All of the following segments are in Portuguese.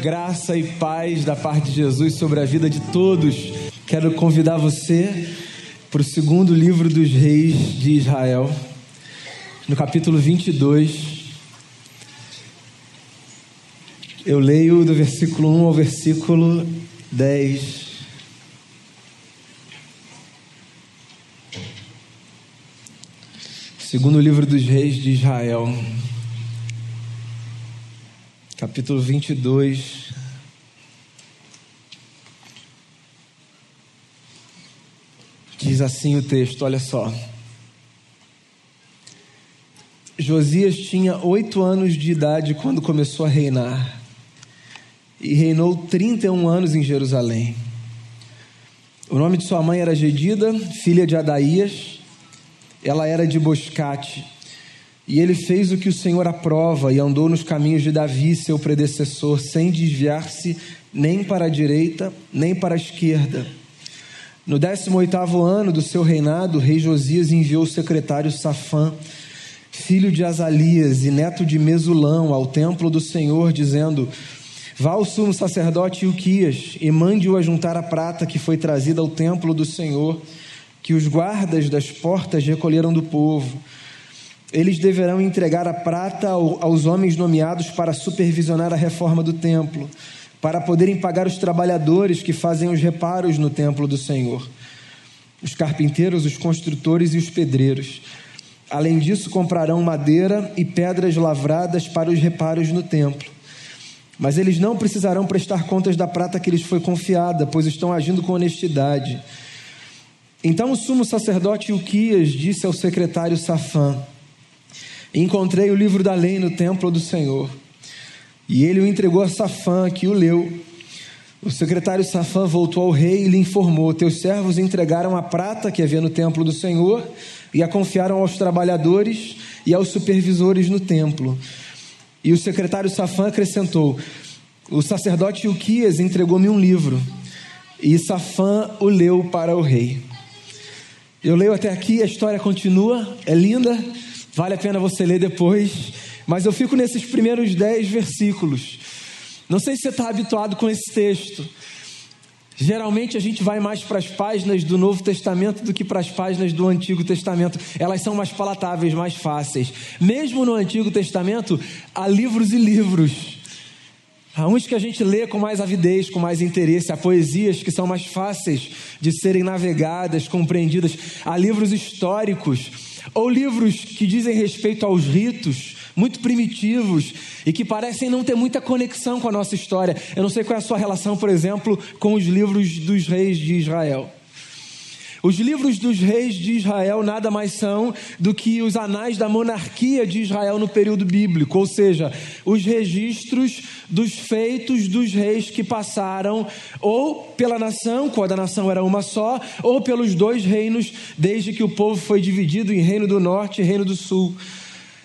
Graça e paz da parte de Jesus sobre a vida de todos. Quero convidar você para o segundo livro dos reis de Israel, no capítulo 22. Eu leio do versículo 1 ao versículo 10. Segundo livro dos reis de Israel capítulo 22. Diz assim o texto, olha só. Josias tinha oito anos de idade quando começou a reinar, e reinou 31 anos em Jerusalém. O nome de sua mãe era Gedida, filha de Adaías, ela era de Boscate e ele fez o que o Senhor aprova e andou nos caminhos de Davi, seu predecessor, sem desviar-se nem para a direita, nem para a esquerda. No 18 ano do seu reinado, o rei Josias enviou o secretário Safã, filho de Azalias e neto de Mesulão, ao templo do Senhor, dizendo: Vá ao sumo sacerdote Ilquias e mande-o ajuntar a prata que foi trazida ao templo do Senhor, que os guardas das portas recolheram do povo eles deverão entregar a prata aos homens nomeados para supervisionar a reforma do templo, para poderem pagar os trabalhadores que fazem os reparos no templo do Senhor, os carpinteiros, os construtores e os pedreiros. Além disso, comprarão madeira e pedras lavradas para os reparos no templo. Mas eles não precisarão prestar contas da prata que lhes foi confiada, pois estão agindo com honestidade. Então o sumo sacerdote Uquias disse ao secretário Safã: Encontrei o livro da lei no templo do Senhor. E ele o entregou a Safã, que o leu. O secretário Safã voltou ao rei e lhe informou: Teus servos entregaram a prata que havia no templo do Senhor e a confiaram aos trabalhadores e aos supervisores no templo. E o secretário Safã acrescentou: O sacerdote Uquias entregou-me um livro. E Safã o leu para o rei. Eu leio até aqui, a história continua, é linda. Vale a pena você ler depois, mas eu fico nesses primeiros dez versículos. Não sei se você está habituado com esse texto. Geralmente a gente vai mais para as páginas do Novo Testamento do que para as páginas do Antigo Testamento. Elas são mais palatáveis, mais fáceis. Mesmo no Antigo Testamento, há livros e livros. Há uns que a gente lê com mais avidez, com mais interesse. Há poesias que são mais fáceis de serem navegadas, compreendidas. Há livros históricos ou livros que dizem respeito aos ritos, muito primitivos e que parecem não ter muita conexão com a nossa história. Eu não sei qual é a sua relação, por exemplo, com os livros dos reis de Israel. Os livros dos reis de Israel nada mais são do que os anais da monarquia de Israel no período bíblico, ou seja, os registros dos feitos dos reis que passaram ou pela nação, quando a nação era uma só, ou pelos dois reinos, desde que o povo foi dividido em Reino do Norte e Reino do Sul.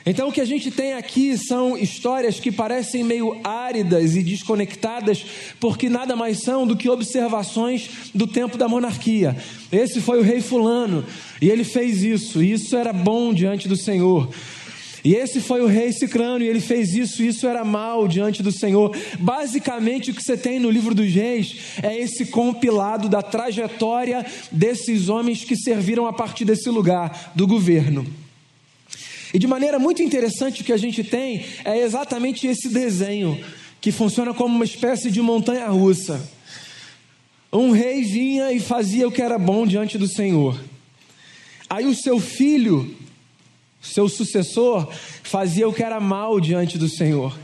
Então, o que a gente tem aqui são histórias que parecem meio áridas e desconectadas, porque nada mais são do que observações do tempo da monarquia. Esse foi o rei Fulano, e ele fez isso, e isso era bom diante do Senhor. E esse foi o rei Cicrano, e ele fez isso, e isso era mal diante do Senhor. Basicamente, o que você tem no livro dos reis é esse compilado da trajetória desses homens que serviram a partir desse lugar, do governo. E de maneira muito interessante o que a gente tem é exatamente esse desenho, que funciona como uma espécie de montanha russa. Um rei vinha e fazia o que era bom diante do Senhor. Aí o seu filho, seu sucessor, fazia o que era mal diante do Senhor.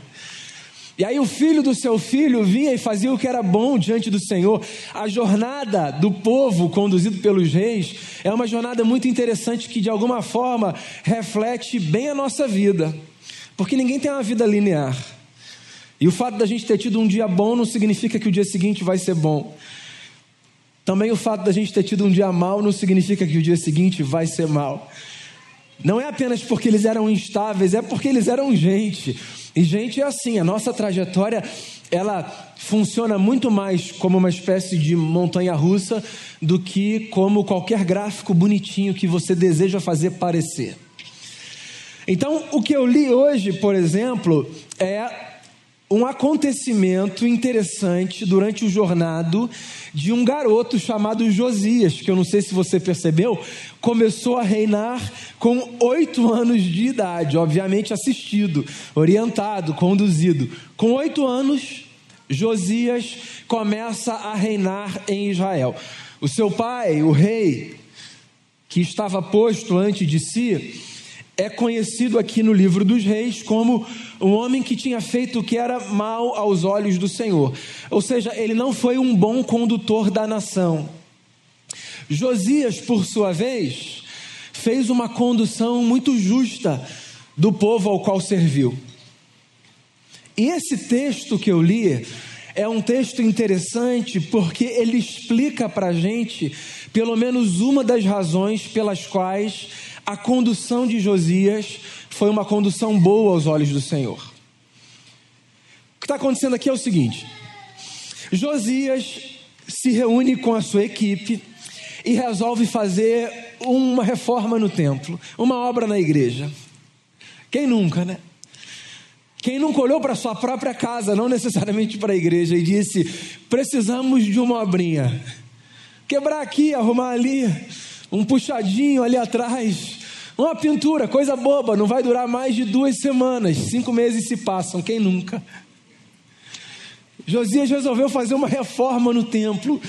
E aí o filho do seu filho vinha e fazia o que era bom diante do Senhor. A jornada do povo conduzido pelos reis é uma jornada muito interessante que de alguma forma reflete bem a nossa vida. Porque ninguém tem uma vida linear. E o fato da gente ter tido um dia bom não significa que o dia seguinte vai ser bom. Também o fato da gente ter tido um dia mal não significa que o dia seguinte vai ser mal. Não é apenas porque eles eram instáveis, é porque eles eram gente. E gente é assim, a nossa trajetória ela funciona muito mais como uma espécie de montanha russa do que como qualquer gráfico bonitinho que você deseja fazer parecer. Então, o que eu li hoje, por exemplo, é um acontecimento interessante durante o jornado de um garoto chamado Josias, que eu não sei se você percebeu, começou a reinar com oito anos de idade, obviamente assistido, orientado, conduzido. Com oito anos, Josias começa a reinar em Israel. O seu pai, o rei, que estava posto antes de si, é conhecido aqui no livro dos reis como um homem que tinha feito o que era mal aos olhos do Senhor. Ou seja, ele não foi um bom condutor da nação. Josias, por sua vez, fez uma condução muito justa do povo ao qual serviu. E esse texto que eu li é um texto interessante porque ele explica para a gente, pelo menos, uma das razões pelas quais a condução de Josias foi uma condução boa aos olhos do Senhor. O que está acontecendo aqui é o seguinte: Josias se reúne com a sua equipe e resolve fazer uma reforma no templo, uma obra na igreja. Quem nunca, né? Quem nunca olhou para sua própria casa, não necessariamente para a igreja, e disse: precisamos de uma obrinha. Quebrar aqui, arrumar ali, um puxadinho ali atrás, uma pintura, coisa boba, não vai durar mais de duas semanas, cinco meses se passam, quem nunca? Josias resolveu fazer uma reforma no templo.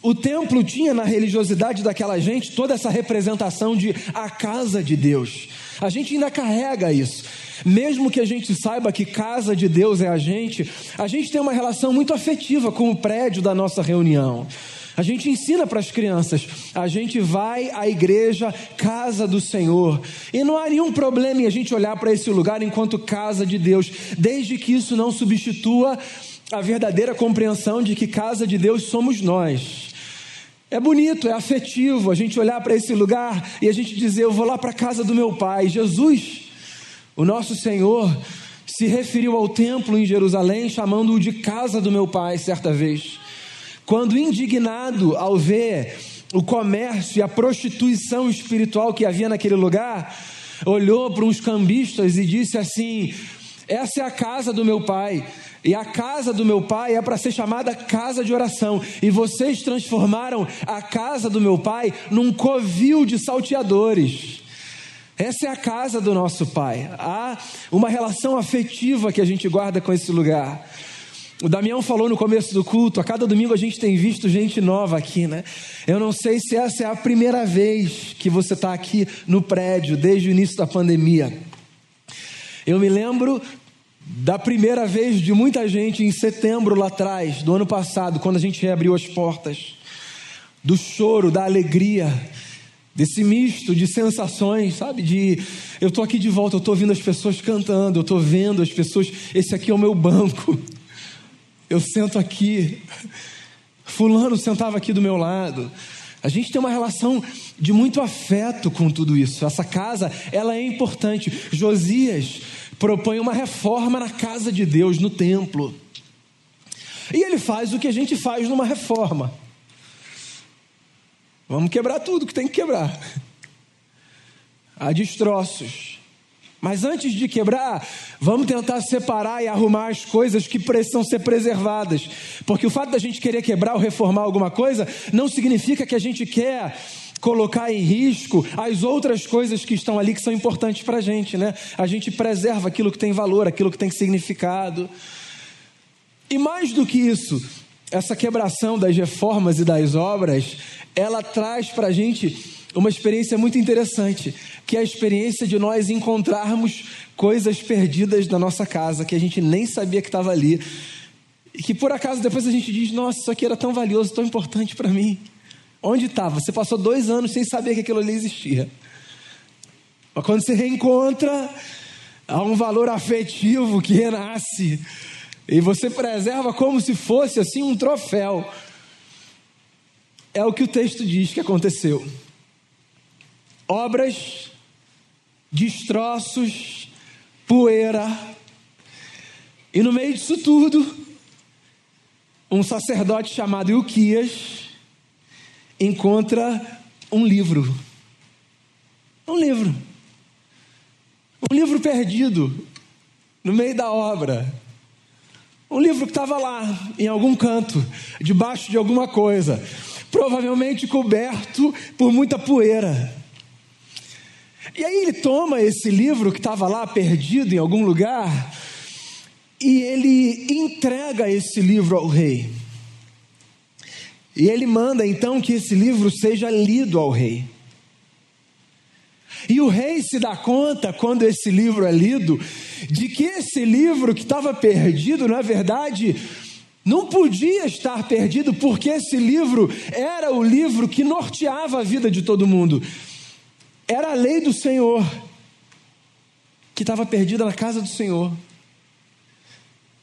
O templo tinha na religiosidade daquela gente toda essa representação de a casa de Deus. A gente ainda carrega isso. Mesmo que a gente saiba que casa de Deus é a gente, a gente tem uma relação muito afetiva com o prédio da nossa reunião. A gente ensina para as crianças, a gente vai à igreja, casa do Senhor. E não há nenhum problema em a gente olhar para esse lugar enquanto casa de Deus, desde que isso não substitua a verdadeira compreensão de que casa de Deus somos nós. É bonito, é afetivo a gente olhar para esse lugar e a gente dizer: Eu vou lá para a casa do meu pai. Jesus, o nosso Senhor, se referiu ao templo em Jerusalém, chamando-o de casa do meu pai, certa vez. Quando indignado ao ver o comércio e a prostituição espiritual que havia naquele lugar, olhou para uns cambistas e disse assim: Essa é a casa do meu pai. E a casa do meu pai é para ser chamada casa de oração. E vocês transformaram a casa do meu pai num covil de salteadores. Essa é a casa do nosso pai. Há uma relação afetiva que a gente guarda com esse lugar. O Damião falou no começo do culto, a cada domingo a gente tem visto gente nova aqui, né? Eu não sei se essa é a primeira vez que você está aqui no prédio, desde o início da pandemia. Eu me lembro da primeira vez de muita gente em setembro lá atrás, do ano passado, quando a gente reabriu as portas, do choro, da alegria, desse misto de sensações, sabe? De eu estou aqui de volta, eu estou ouvindo as pessoas cantando, eu estou vendo as pessoas, esse aqui é o meu banco. Eu sento aqui, Fulano sentava aqui do meu lado. A gente tem uma relação de muito afeto com tudo isso. Essa casa, ela é importante. Josias propõe uma reforma na casa de Deus, no templo. E ele faz o que a gente faz numa reforma. Vamos quebrar tudo que tem que quebrar. Há destroços. Mas antes de quebrar, vamos tentar separar e arrumar as coisas que precisam ser preservadas. Porque o fato da gente querer quebrar ou reformar alguma coisa não significa que a gente quer colocar em risco as outras coisas que estão ali que são importantes para a gente, né? A gente preserva aquilo que tem valor, aquilo que tem significado. E mais do que isso, essa quebração das reformas e das obras, ela traz para a gente uma experiência muito interessante, que é a experiência de nós encontrarmos coisas perdidas da nossa casa que a gente nem sabia que estava ali. E que por acaso depois a gente diz: Nossa, isso aqui era tão valioso, tão importante para mim. Onde estava? Você passou dois anos sem saber que aquilo ali existia. Mas quando você reencontra, há um valor afetivo que renasce. E você preserva como se fosse assim um troféu. É o que o texto diz que aconteceu obras, destroços, poeira. E no meio disso tudo, um sacerdote chamado Ilquias encontra um livro. Um livro. Um livro perdido no meio da obra. Um livro que estava lá, em algum canto, debaixo de alguma coisa, provavelmente coberto por muita poeira. E aí ele toma esse livro que estava lá perdido em algum lugar e ele entrega esse livro ao rei. E ele manda então que esse livro seja lido ao rei. E o rei se dá conta, quando esse livro é lido, de que esse livro que estava perdido, na verdade, não podia estar perdido, porque esse livro era o livro que norteava a vida de todo mundo. Era a lei do Senhor, que estava perdida na casa do Senhor.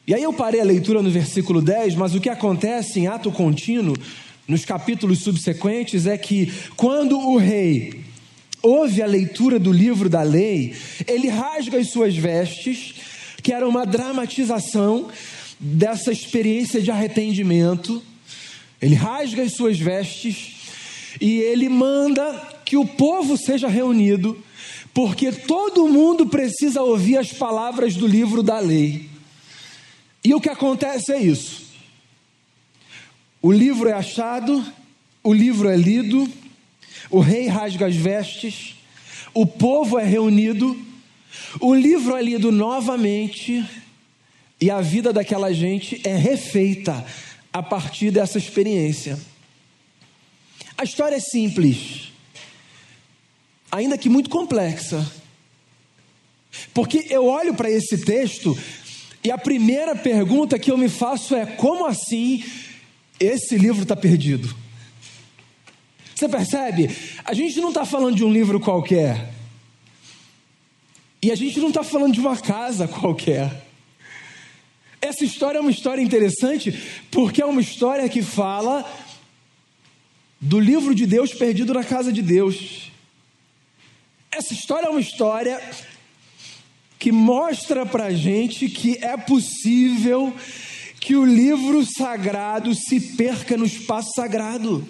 E aí eu parei a leitura no versículo 10, mas o que acontece em ato contínuo, nos capítulos subsequentes, é que quando o rei ouve a leitura do livro da lei, ele rasga as suas vestes, que era uma dramatização dessa experiência de arrependimento. Ele rasga as suas vestes e ele manda que o povo seja reunido, porque todo mundo precisa ouvir as palavras do livro da lei. E o que acontece é isso: o livro é achado, o livro é lido, o rei rasga as vestes, o povo é reunido, o livro é lido novamente e a vida daquela gente é refeita a partir dessa experiência. A história é simples, ainda que muito complexa. Porque eu olho para esse texto e a primeira pergunta que eu me faço é: como assim esse livro está perdido? Você percebe? A gente não está falando de um livro qualquer. E a gente não está falando de uma casa qualquer. Essa história é uma história interessante porque é uma história que fala do livro de Deus perdido na casa de Deus. Essa história é uma história que mostra para gente que é possível que o livro sagrado se perca no espaço sagrado.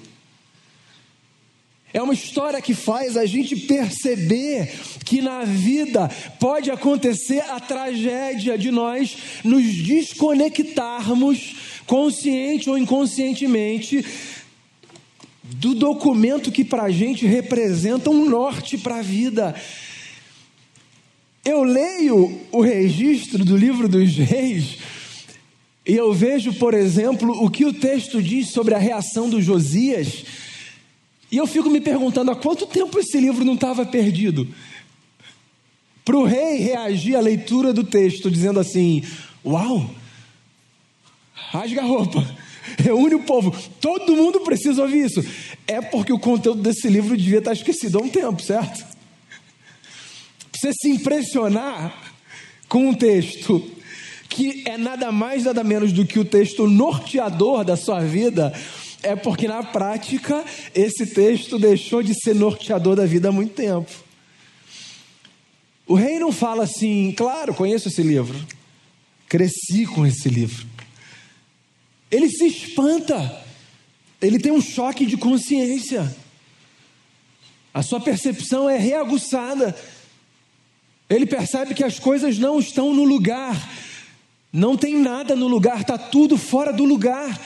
É uma história que faz a gente perceber que na vida pode acontecer a tragédia de nós nos desconectarmos, consciente ou inconscientemente, do documento que para a gente representa um norte para a vida. Eu leio o registro do livro dos reis e eu vejo, por exemplo, o que o texto diz sobre a reação do Josias e eu fico me perguntando há quanto tempo esse livro não estava perdido? Para o rei reagir à leitura do texto, dizendo assim: Uau, rasga a roupa, reúne o povo, todo mundo precisa ouvir isso. É porque o conteúdo desse livro devia estar esquecido há um tempo, certo? Você se impressionar com um texto que é nada mais, nada menos do que o texto norteador da sua vida, é porque na prática esse texto deixou de ser norteador da vida há muito tempo. O rei não fala assim, claro, conheço esse livro, cresci com esse livro. Ele se espanta, ele tem um choque de consciência, a sua percepção é reaguçada, ele percebe que as coisas não estão no lugar, não tem nada no lugar, está tudo fora do lugar.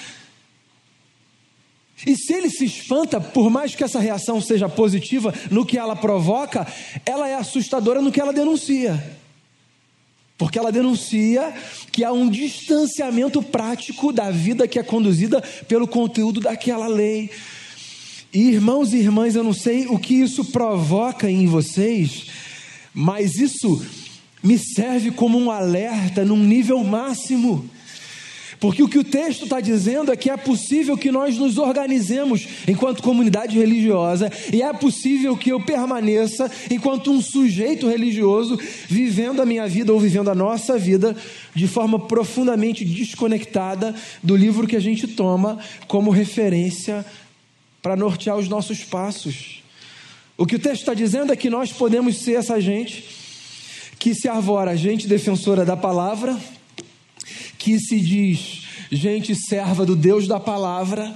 E se ele se espanta, por mais que essa reação seja positiva no que ela provoca, ela é assustadora no que ela denuncia. Porque ela denuncia que há um distanciamento prático da vida que é conduzida pelo conteúdo daquela lei. E irmãos e irmãs, eu não sei o que isso provoca em vocês, mas isso me serve como um alerta num nível máximo porque o que o texto está dizendo é que é possível que nós nos organizemos enquanto comunidade religiosa, e é possível que eu permaneça enquanto um sujeito religioso, vivendo a minha vida ou vivendo a nossa vida de forma profundamente desconectada do livro que a gente toma como referência para nortear os nossos passos. O que o texto está dizendo é que nós podemos ser essa gente que se arvora, gente defensora da palavra, que se diz gente serva do Deus da palavra,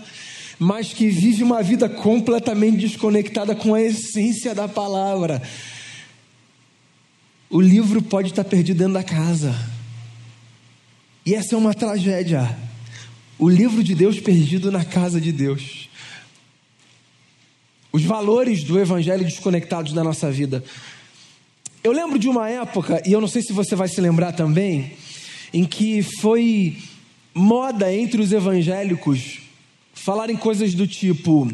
mas que vive uma vida completamente desconectada com a essência da palavra. O livro pode estar perdido dentro da casa. E essa é uma tragédia. O livro de Deus perdido na casa de Deus. Os valores do evangelho desconectados da nossa vida. Eu lembro de uma época, e eu não sei se você vai se lembrar também, em que foi moda entre os evangélicos falarem coisas do tipo: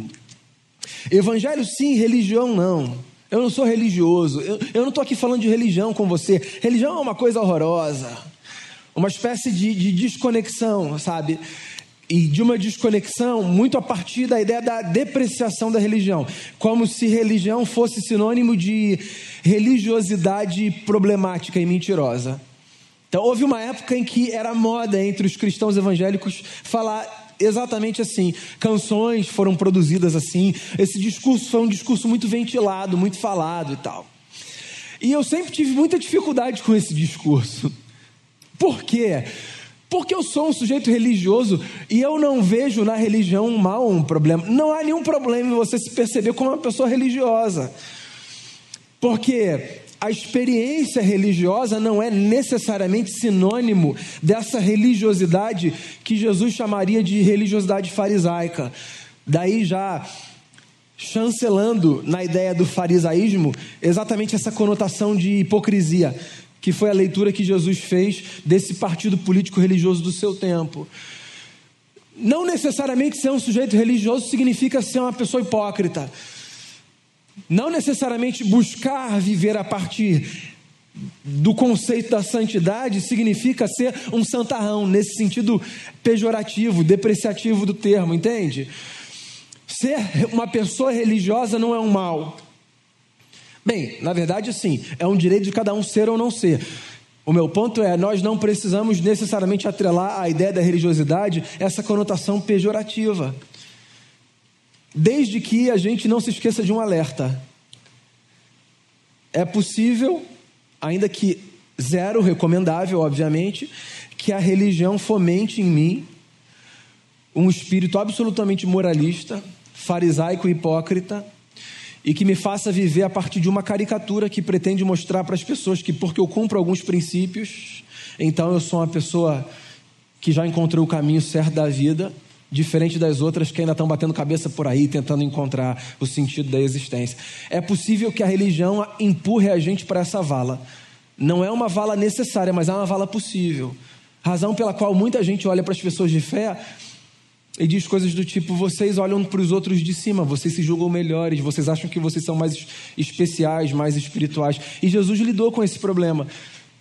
evangelho sim, religião não. Eu não sou religioso. Eu, eu não estou aqui falando de religião com você. Religião é uma coisa horrorosa. Uma espécie de, de desconexão, sabe? e de uma desconexão muito a partir da ideia da depreciação da religião, como se religião fosse sinônimo de religiosidade problemática e mentirosa. Então, houve uma época em que era moda entre os cristãos evangélicos falar exatamente assim. Canções foram produzidas assim. Esse discurso foi um discurso muito ventilado, muito falado e tal. E eu sempre tive muita dificuldade com esse discurso. Por quê? Porque eu sou um sujeito religioso e eu não vejo na religião um mal, um problema. Não há nenhum problema em você se perceber como uma pessoa religiosa. Porque a experiência religiosa não é necessariamente sinônimo dessa religiosidade que Jesus chamaria de religiosidade farisaica. Daí já chancelando na ideia do farisaísmo exatamente essa conotação de hipocrisia que foi a leitura que Jesus fez desse partido político religioso do seu tempo. Não necessariamente ser um sujeito religioso significa ser uma pessoa hipócrita. Não necessariamente buscar viver a partir do conceito da santidade significa ser um santarrão, nesse sentido pejorativo, depreciativo do termo, entende? Ser uma pessoa religiosa não é um mal. Bem, na verdade, sim, é um direito de cada um ser ou não ser. O meu ponto é: nós não precisamos necessariamente atrelar a ideia da religiosidade essa conotação pejorativa. Desde que a gente não se esqueça de um alerta. É possível, ainda que zero recomendável, obviamente, que a religião fomente em mim um espírito absolutamente moralista, farisaico e hipócrita e que me faça viver a partir de uma caricatura que pretende mostrar para as pessoas que, porque eu cumpro alguns princípios, então eu sou uma pessoa que já encontrou o caminho certo da vida, diferente das outras que ainda estão batendo cabeça por aí, tentando encontrar o sentido da existência. É possível que a religião empurre a gente para essa vala. Não é uma vala necessária, mas é uma vala possível. Razão pela qual muita gente olha para as pessoas de fé e diz coisas do tipo: vocês olham para os outros de cima, vocês se julgam melhores, vocês acham que vocês são mais especiais, mais espirituais. E Jesus lidou com esse problema.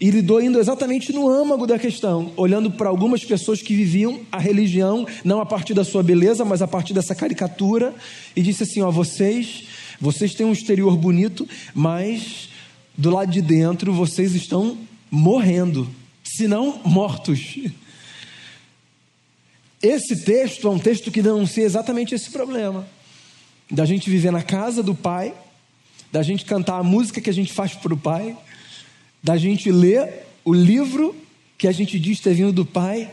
E lidou indo exatamente no âmago da questão, olhando para algumas pessoas que viviam a religião, não a partir da sua beleza, mas a partir dessa caricatura, e disse assim: ó, vocês, vocês têm um exterior bonito, mas do lado de dentro vocês estão morrendo, se não mortos. Esse texto é um texto que denuncia exatamente esse problema. Da gente viver na casa do Pai, da gente cantar a música que a gente faz para o Pai, da gente ler o livro que a gente diz ter vindo do Pai,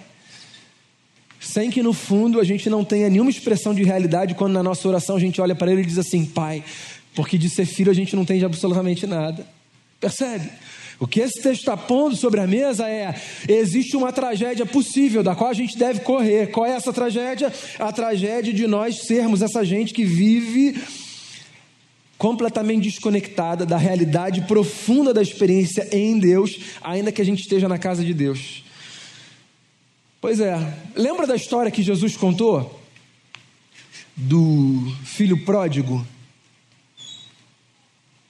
sem que no fundo a gente não tenha nenhuma expressão de realidade quando na nossa oração a gente olha para ele e diz assim: Pai, porque de ser filho a gente não entende absolutamente nada. Percebe? O que esse texto está pondo sobre a mesa é: existe uma tragédia possível da qual a gente deve correr. Qual é essa tragédia? A tragédia de nós sermos essa gente que vive completamente desconectada da realidade profunda da experiência em Deus, ainda que a gente esteja na casa de Deus. Pois é, lembra da história que Jesus contou do filho pródigo?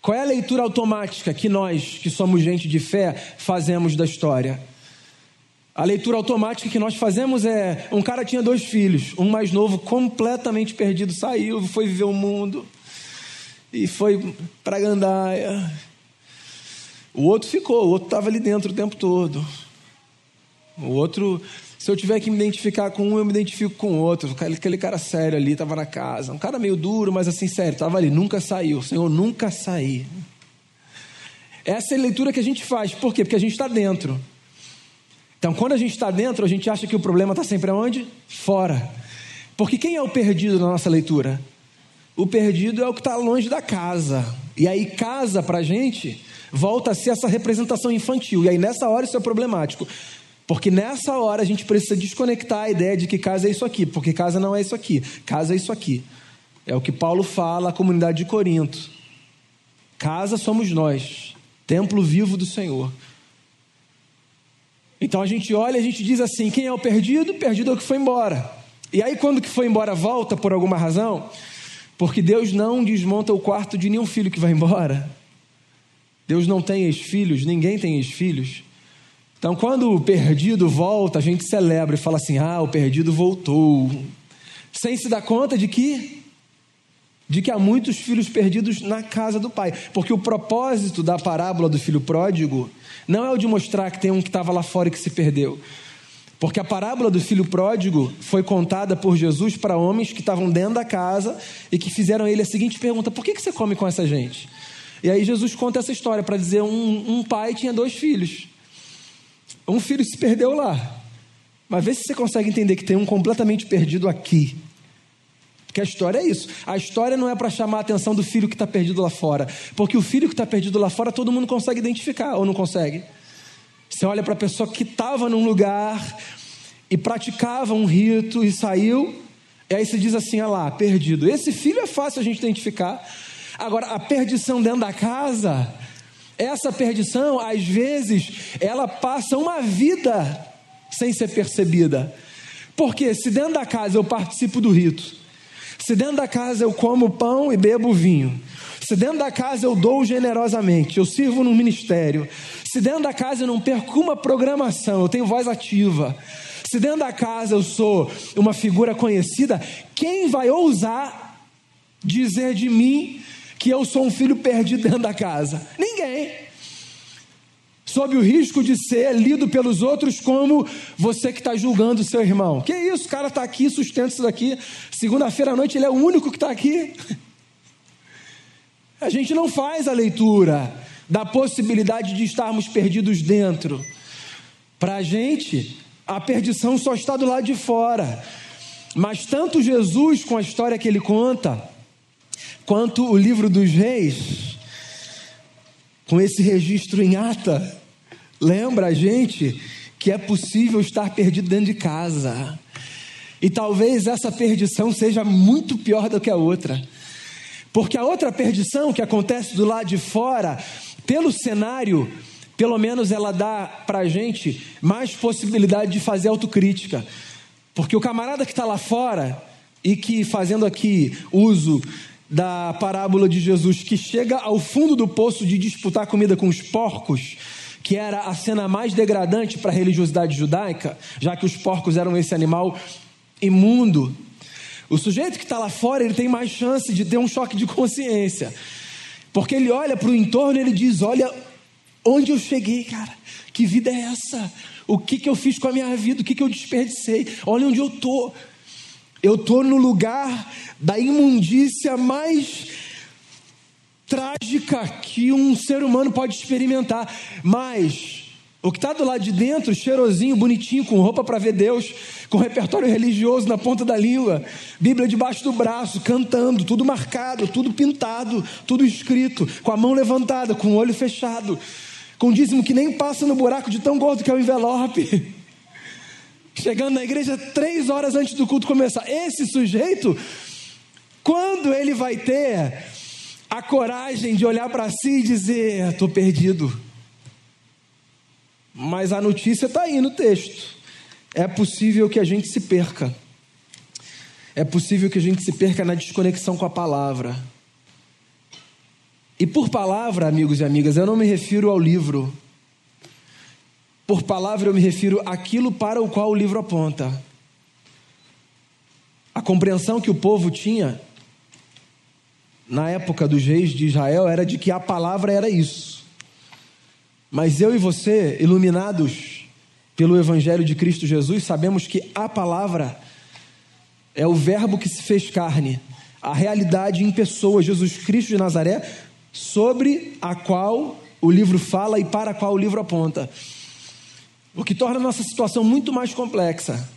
Qual é a leitura automática que nós, que somos gente de fé, fazemos da história? A leitura automática que nós fazemos é: um cara tinha dois filhos, um mais novo, completamente perdido, saiu, foi viver o mundo e foi para Gandaia. O outro ficou, o outro estava ali dentro o tempo todo. O outro se eu tiver que me identificar com um, eu me identifico com o outro. Aquele cara sério ali, estava na casa. Um cara meio duro, mas assim, sério, estava ali, nunca saiu. Senhor, nunca saí. Essa é a leitura que a gente faz. Por quê? Porque a gente está dentro. Então, quando a gente está dentro, a gente acha que o problema está sempre aonde? Fora. Porque quem é o perdido na nossa leitura? O perdido é o que está longe da casa. E aí, casa para a gente volta a ser essa representação infantil. E aí, nessa hora, isso é problemático. Porque nessa hora a gente precisa desconectar a ideia de que casa é isso aqui, porque casa não é isso aqui, casa é isso aqui. É o que Paulo fala à comunidade de Corinto. Casa somos nós, templo vivo do Senhor. Então a gente olha a gente diz assim: quem é o perdido? Perdido é o que foi embora. E aí, quando que foi embora volta por alguma razão, porque Deus não desmonta o quarto de nenhum filho que vai embora. Deus não tem ex-filhos, ninguém tem ex-filhos. Então, quando o perdido volta, a gente celebra e fala assim: ah, o perdido voltou. Sem se dar conta de que de que há muitos filhos perdidos na casa do pai. Porque o propósito da parábola do filho pródigo não é o de mostrar que tem um que estava lá fora e que se perdeu. Porque a parábola do filho pródigo foi contada por Jesus para homens que estavam dentro da casa e que fizeram a ele a seguinte pergunta: por que, que você come com essa gente? E aí Jesus conta essa história para dizer: um, um pai tinha dois filhos. Um filho se perdeu lá. Mas vê se você consegue entender que tem um completamente perdido aqui. Porque a história é isso. A história não é para chamar a atenção do filho que está perdido lá fora. Porque o filho que está perdido lá fora todo mundo consegue identificar, ou não consegue? Você olha para a pessoa que estava num lugar e praticava um rito e saiu, e aí você diz assim: ah lá, perdido. Esse filho é fácil a gente identificar. Agora, a perdição dentro da casa, essa perdição, às vezes, ela passa uma vida sem ser percebida. Porque se dentro da casa eu participo do rito, se dentro da casa eu como pão e bebo vinho, se dentro da casa eu dou generosamente, eu sirvo no ministério, se dentro da casa eu não perco uma programação, eu tenho voz ativa, se dentro da casa eu sou uma figura conhecida, quem vai ousar dizer de mim que eu sou um filho perdido dentro da casa? Ninguém. Sob o risco de ser lido pelos outros como você que está julgando seu irmão. Que isso, o cara está aqui, sustenta isso daqui. Segunda-feira à noite ele é o único que está aqui. A gente não faz a leitura da possibilidade de estarmos perdidos dentro. Para a gente, a perdição só está do lado de fora. Mas tanto Jesus, com a história que ele conta, quanto o livro dos reis, com esse registro em ata, lembra a gente que é possível estar perdido dentro de casa. E talvez essa perdição seja muito pior do que a outra. Porque a outra perdição que acontece do lado de fora, pelo cenário, pelo menos ela dá para a gente mais possibilidade de fazer autocrítica. Porque o camarada que está lá fora e que fazendo aqui uso da parábola de Jesus, que chega ao fundo do poço de disputar comida com os porcos, que era a cena mais degradante para a religiosidade judaica, já que os porcos eram esse animal imundo, o sujeito que está lá fora, ele tem mais chance de ter um choque de consciência. Porque ele olha para o entorno e ele diz: Olha onde eu cheguei, cara. Que vida é essa? O que, que eu fiz com a minha vida? O que, que eu desperdicei? Olha onde eu estou. Eu estou no lugar da imundícia mais trágica que um ser humano pode experimentar. Mas o que está do lado de dentro, cheirosinho, bonitinho, com roupa para ver Deus, com repertório religioso na ponta da língua, Bíblia debaixo do braço, cantando, tudo marcado, tudo pintado, tudo escrito, com a mão levantada, com o olho fechado, com dízimo que nem passa no buraco de tão gordo que é o envelope. Chegando na igreja três horas antes do culto começar. Esse sujeito, quando ele vai ter a coragem de olhar para si e dizer: Estou perdido mas a notícia está aí no texto. É possível que a gente se perca. É possível que a gente se perca na desconexão com a palavra. E por palavra, amigos e amigas, eu não me refiro ao livro. Por palavra, eu me refiro àquilo para o qual o livro aponta. A compreensão que o povo tinha na época dos reis de Israel era de que a palavra era isso. Mas eu e você, iluminados pelo Evangelho de Cristo Jesus, sabemos que a palavra é o Verbo que se fez carne, a realidade em pessoa, Jesus Cristo de Nazaré, sobre a qual o livro fala e para a qual o livro aponta. O que torna a nossa situação muito mais complexa,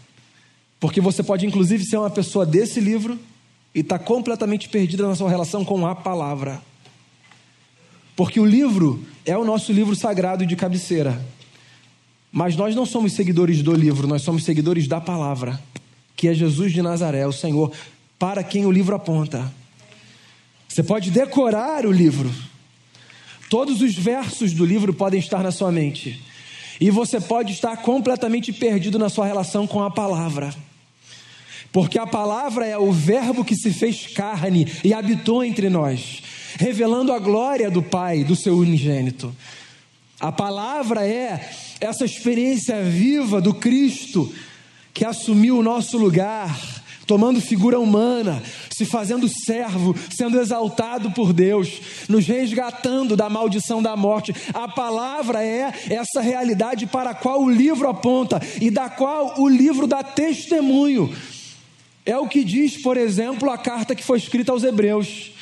porque você pode inclusive ser uma pessoa desse livro e está completamente perdida na sua relação com a palavra. Porque o livro é o nosso livro sagrado de cabeceira. Mas nós não somos seguidores do livro, nós somos seguidores da palavra, que é Jesus de Nazaré, o Senhor, para quem o livro aponta. Você pode decorar o livro, todos os versos do livro podem estar na sua mente, e você pode estar completamente perdido na sua relação com a palavra. Porque a palavra é o Verbo que se fez carne e habitou entre nós, revelando a glória do Pai, do seu unigênito. A palavra é essa experiência viva do Cristo que assumiu o nosso lugar, tomando figura humana, se fazendo servo, sendo exaltado por Deus, nos resgatando da maldição da morte. A palavra é essa realidade para a qual o livro aponta e da qual o livro dá testemunho. É o que diz, por exemplo, a carta que foi escrita aos Hebreus.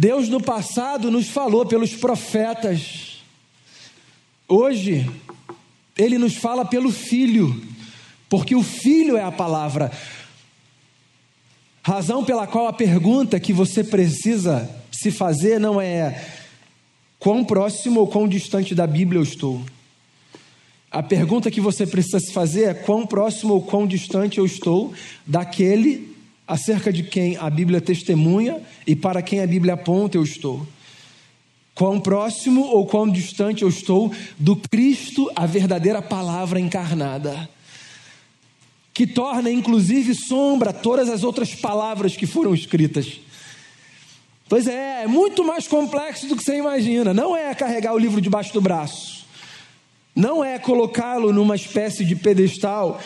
Deus no passado nos falou pelos profetas Hoje, ele nos fala pelo Filho, porque o Filho é a palavra. Razão pela qual a pergunta que você precisa se fazer não é quão próximo ou quão distante da Bíblia eu estou. A pergunta que você precisa se fazer é quão próximo ou quão distante eu estou daquele acerca de quem a Bíblia testemunha e para quem a Bíblia aponta eu estou. Quão próximo ou quão distante eu estou do Cristo, a verdadeira palavra encarnada, que torna inclusive sombra todas as outras palavras que foram escritas. Pois é, é muito mais complexo do que você imagina. Não é carregar o livro debaixo do braço, não é colocá-lo numa espécie de pedestal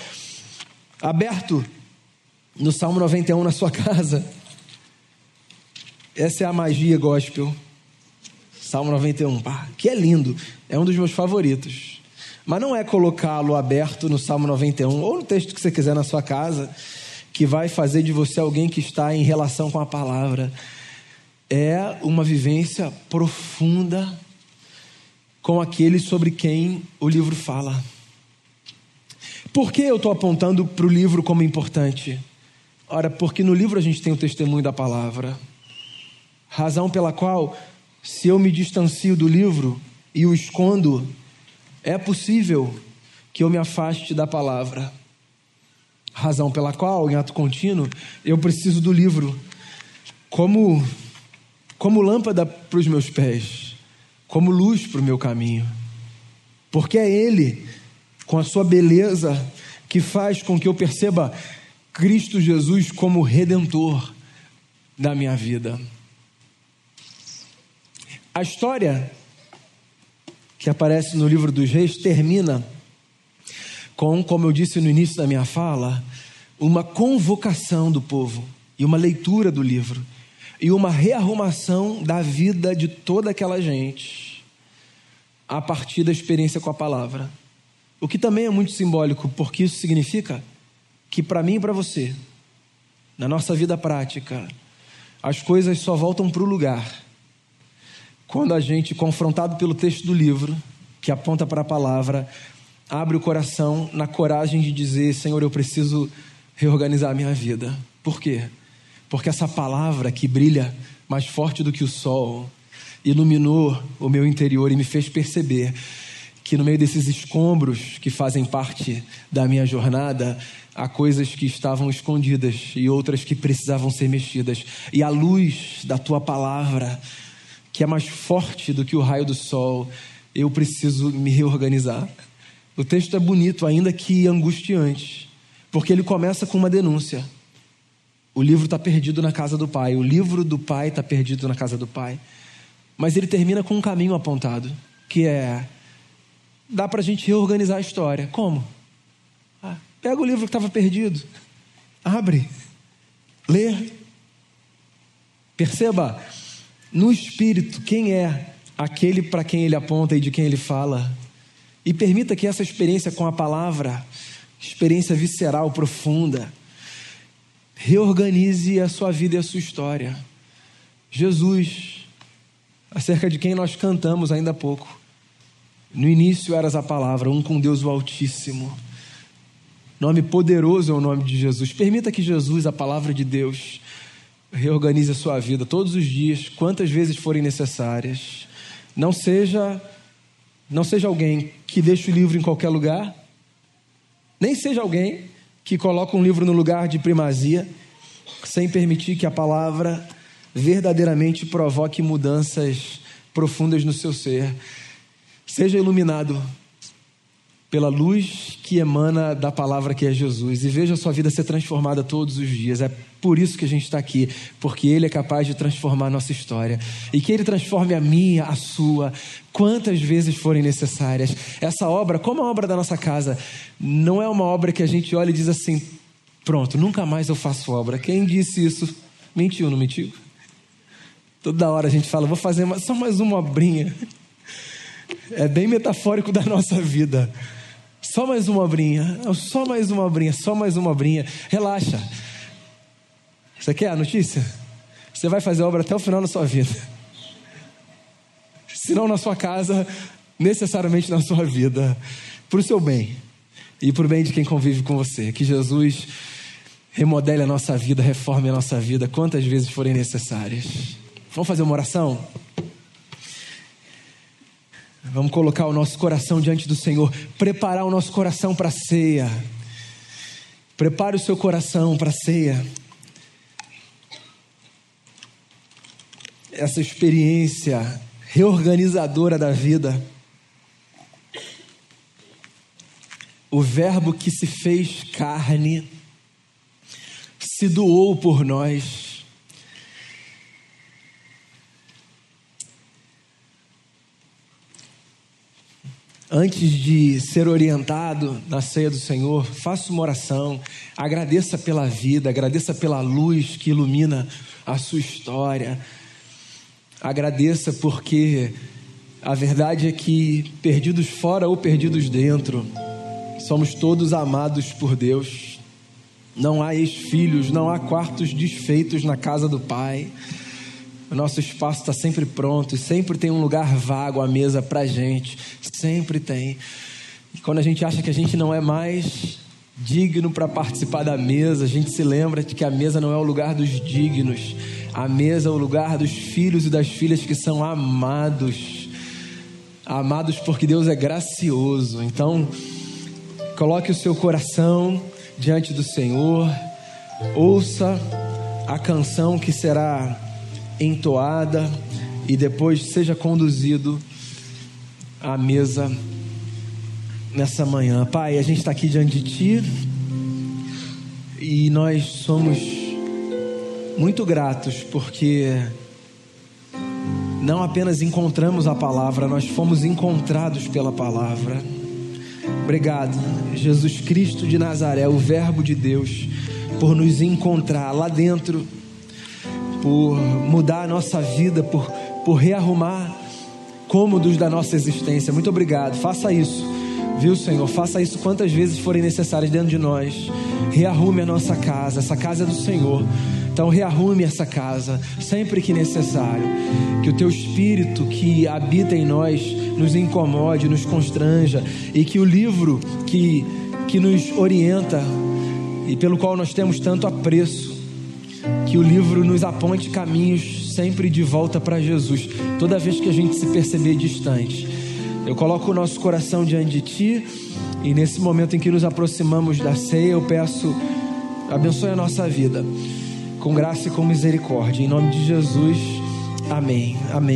aberto no Salmo 91 na sua casa. Essa é a magia gospel. Salmo 91, pá, que é lindo, é um dos meus favoritos. Mas não é colocá-lo aberto no Salmo 91 ou no texto que você quiser na sua casa, que vai fazer de você alguém que está em relação com a palavra. É uma vivência profunda com aquele sobre quem o livro fala. Por que eu estou apontando para o livro como importante? Ora, porque no livro a gente tem o testemunho da palavra, razão pela qual se eu me distancio do livro e o escondo, é possível que eu me afaste da palavra. Razão pela qual, em ato contínuo, eu preciso do livro como, como lâmpada para os meus pés, como luz para o meu caminho. Porque é Ele, com a sua beleza, que faz com que eu perceba Cristo Jesus como redentor da minha vida. A história que aparece no livro dos reis termina com, como eu disse no início da minha fala, uma convocação do povo e uma leitura do livro e uma rearrumação da vida de toda aquela gente a partir da experiência com a palavra. O que também é muito simbólico, porque isso significa que para mim e para você, na nossa vida prática, as coisas só voltam para o lugar quando a gente, confrontado pelo texto do livro, que aponta para a palavra, abre o coração na coragem de dizer: Senhor, eu preciso reorganizar a minha vida. Por quê? Porque essa palavra que brilha mais forte do que o sol iluminou o meu interior e me fez perceber que no meio desses escombros que fazem parte da minha jornada, há coisas que estavam escondidas e outras que precisavam ser mexidas. E a luz da tua palavra que é mais forte do que o raio do sol, eu preciso me reorganizar. O texto é bonito, ainda que angustiante, porque ele começa com uma denúncia. O livro está perdido na casa do pai, o livro do pai está perdido na casa do pai. Mas ele termina com um caminho apontado, que é: dá para a gente reorganizar a história. Como? Pega o livro que estava perdido, abre, lê. Perceba, no espírito quem é aquele para quem ele aponta e de quem ele fala. E permita que essa experiência com a palavra, experiência visceral profunda, reorganize a sua vida e a sua história. Jesus, acerca de quem nós cantamos ainda há pouco. No início eras a palavra, um com Deus o Altíssimo. Nome poderoso é o nome de Jesus. Permita que Jesus, a palavra de Deus, reorganize a sua vida todos os dias, quantas vezes forem necessárias. Não seja Não seja alguém que deixa o livro em qualquer lugar, nem seja alguém que coloca um livro no lugar de primazia, sem permitir que a palavra verdadeiramente provoque mudanças profundas no seu ser. Seja iluminado pela luz que emana da palavra que é Jesus e veja a sua vida ser transformada todos os dias. É por isso que a gente está aqui, porque Ele é capaz de transformar a nossa história e que Ele transforme a minha, a sua, quantas vezes forem necessárias. Essa obra, como a obra da nossa casa, não é uma obra que a gente olha e diz assim: pronto, nunca mais eu faço obra. Quem disse isso? Mentiu, não mentiu? Toda hora a gente fala, vou fazer só mais uma obrinha. É bem metafórico da nossa vida. Só mais uma obrinha, só mais uma obrinha, só mais uma obrinha. Relaxa. Você quer a notícia? Você vai fazer obra até o final da sua vida. Se não na sua casa, necessariamente na sua vida. Para o seu bem. E para o bem de quem convive com você. Que Jesus remodele a nossa vida, reforme a nossa vida, quantas vezes forem necessárias. Vamos fazer uma oração? Vamos colocar o nosso coração diante do Senhor, preparar o nosso coração para a ceia. Prepare o seu coração para a ceia. Essa experiência reorganizadora da vida. O Verbo que se fez carne, se doou por nós antes de ser orientado na ceia do Senhor, faça uma oração, agradeça pela vida, agradeça pela luz que ilumina a sua história, agradeça porque a verdade é que, perdidos fora ou perdidos dentro, somos todos amados por Deus. Não há ex-filhos, não há quartos desfeitos na casa do Pai. O nosso espaço está sempre pronto sempre tem um lugar vago à mesa para gente. Sempre tem. E quando a gente acha que a gente não é mais digno para participar da mesa, a gente se lembra de que a mesa não é o lugar dos dignos. A mesa é o lugar dos filhos e das filhas que são amados. Amados porque Deus é gracioso. Então, coloque o seu coração diante do Senhor. Ouça a canção que será entoada e depois seja conduzido à mesa nessa manhã. Pai, a gente está aqui diante de Ti e nós somos muito gratos porque não apenas encontramos a palavra, nós fomos encontrados pela palavra. Obrigado, Jesus Cristo de Nazaré, o Verbo de Deus, por nos encontrar lá dentro por mudar a nossa vida, por, por rearrumar cômodos da nossa existência. Muito obrigado. Faça isso, viu, Senhor? Faça isso quantas vezes forem necessárias dentro de nós. Rearrume a nossa casa, essa casa é do Senhor. Então, rearrume essa casa sempre que necessário. Que o teu espírito que habita em nós nos incomode, nos constranja. E que o livro que, que nos orienta e pelo qual nós temos tanto apreço que o livro nos aponte caminhos sempre de volta para Jesus, toda vez que a gente se perceber distante. Eu coloco o nosso coração diante de Ti e nesse momento em que nos aproximamos da ceia, eu peço, abençoe a nossa vida, com graça e com misericórdia. Em nome de Jesus, amém. Amém.